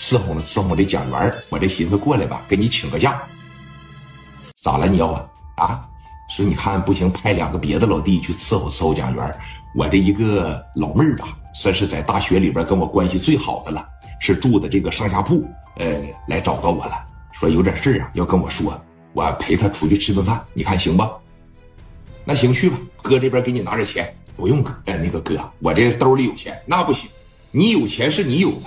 伺候着伺候这蒋元，我这寻思过来吧，给你请个假。咋了你要啊？啊？说你看不行，派两个别的老弟去伺候伺候蒋元。我这一个老妹儿吧，算是在大学里边跟我关系最好的了，是住的这个上下铺，呃，来找到我了，说有点事啊，要跟我说，我陪他出去吃顿饭，你看行吧？那行去吧，哥这边给你拿点钱，不用哥，哎，那个哥，我这兜里有钱，那不行，你有钱是你有的，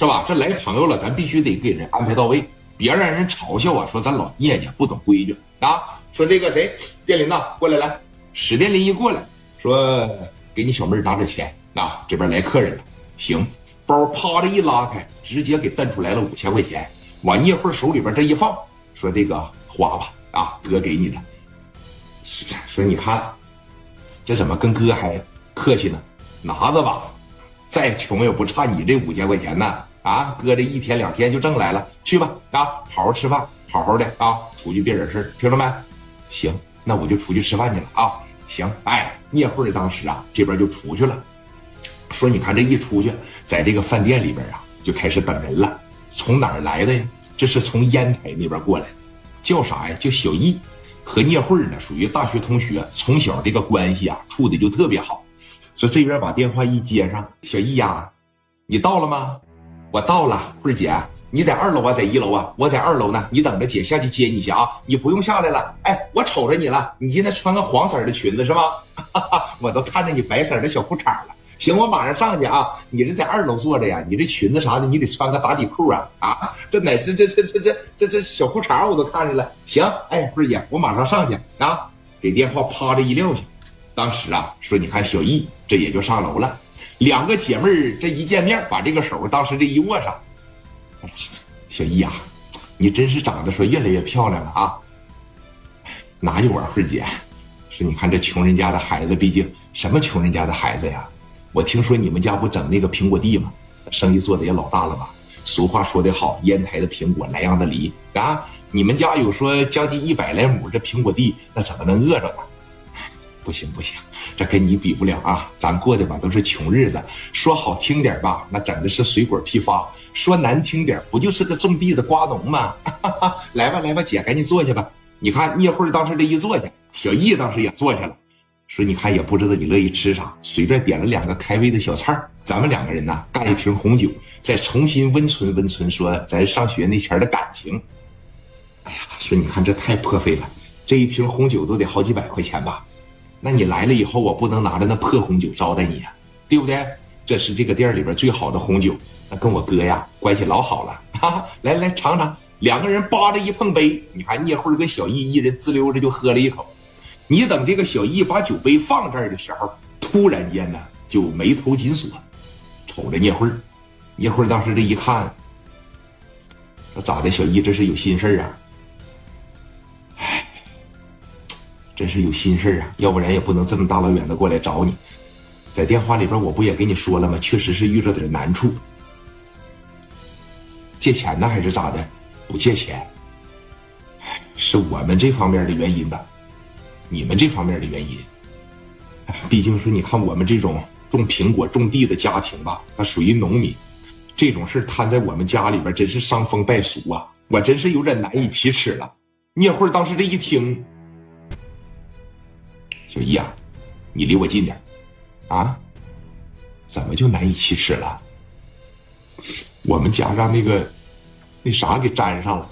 是吧？这来朋友了，咱必须得给人安排到位，别让人嘲笑啊，说咱老聂家不懂规矩啊。说这个谁，电林呐，过来来，史殿林一过来，说给你小妹拿点钱啊，这边来客人了，行，包啪的一拉开，直接给瞪出来了五千块钱，往聂慧手里边这一放，说这个花吧，啊，哥给你的。说你看，这怎么跟哥还客气呢？拿着吧，再穷也不差你这五千块钱呢。啊，哥这一天两天就挣来了，去吧，啊，好好吃饭，好好的啊，出去别惹事听着没？行，那我就出去吃饭去了啊。行，哎，聂慧当时啊，这边就出去了，说你看这一出去，在这个饭店里边啊，就开始等人了。从哪儿来的呀？这是从烟台那边过来的，叫啥呀？叫小易。和聂慧呢属于大学同学，从小这个关系啊处的就特别好。说这边把电话一接上，小易呀，你到了吗？我到了，慧姐，你在二楼啊，在一楼啊？我在二楼呢，你等着姐下去接你去啊！你不用下来了。哎，我瞅着你了，你今天穿个黄色的裙子是吧？我都看着你白色的小裤衩了。行，我马上上去啊！你这在二楼坐着呀？你这裙子啥的，你得穿个打底裤啊！啊，这哪这这这这这这这小裤衩我都看见了。行，哎，慧姐，我马上上去啊！给电话啪的一撂下，当时啊，说你看小易这也就上楼了。两个姐妹儿这一见面，把这个手当时这一握上。小易啊，你真是长得说越来越漂亮了啊！哪有啊，慧姐？说你看这穷人家的孩子，毕竟什么穷人家的孩子呀？我听说你们家不整那个苹果地吗？生意做的也老大了吧？俗话说得好，烟台的苹果，莱阳的梨啊！你们家有说将近一百来亩这苹果地，那怎么能饿着呢？不行不行，这跟你比不了啊！咱过的吧都是穷日子，说好听点吧，那整的是水果批发；说难听点，不就是个种地的瓜农吗？来吧来吧，姐赶紧坐下吧。你看聂慧当时这一坐下，小易当时也坐下了。说你看也不知道你乐意吃啥，随便点了两个开胃的小菜咱们两个人呢干一瓶红酒，再重新温存温存，说咱上学那前的感情。哎呀，说你看这太破费了，这一瓶红酒都得好几百块钱吧？那你来了以后，我不能拿着那破红酒招待你呀，对不对？这是这个店里边最好的红酒，那跟我哥呀关系老好了。哈哈，来来尝尝，两个人扒着一碰杯，你看聂慧跟小易一人滋溜着就喝了一口。你等这个小易把酒杯放这儿的时候，突然间呢，就眉头紧锁，瞅着聂慧。聂慧当时这一看，说咋的？小易这是有心事啊？真是有心事啊！要不然也不能这么大老远的过来找你。在电话里边我不也跟你说了吗？确实是遇着点难处。借钱呢还是咋的？不借钱，是我们这方面的原因吧。你们这方面的原因，毕竟说，你看我们这种种苹果种地的家庭吧，它属于农民，这种事摊在我们家里边，真是伤风败俗啊！我真是有点难以启齿了。聂慧当时这一听，小易啊，你离我近点，啊，怎么就难以启齿了？我们家让那个那啥给粘上了。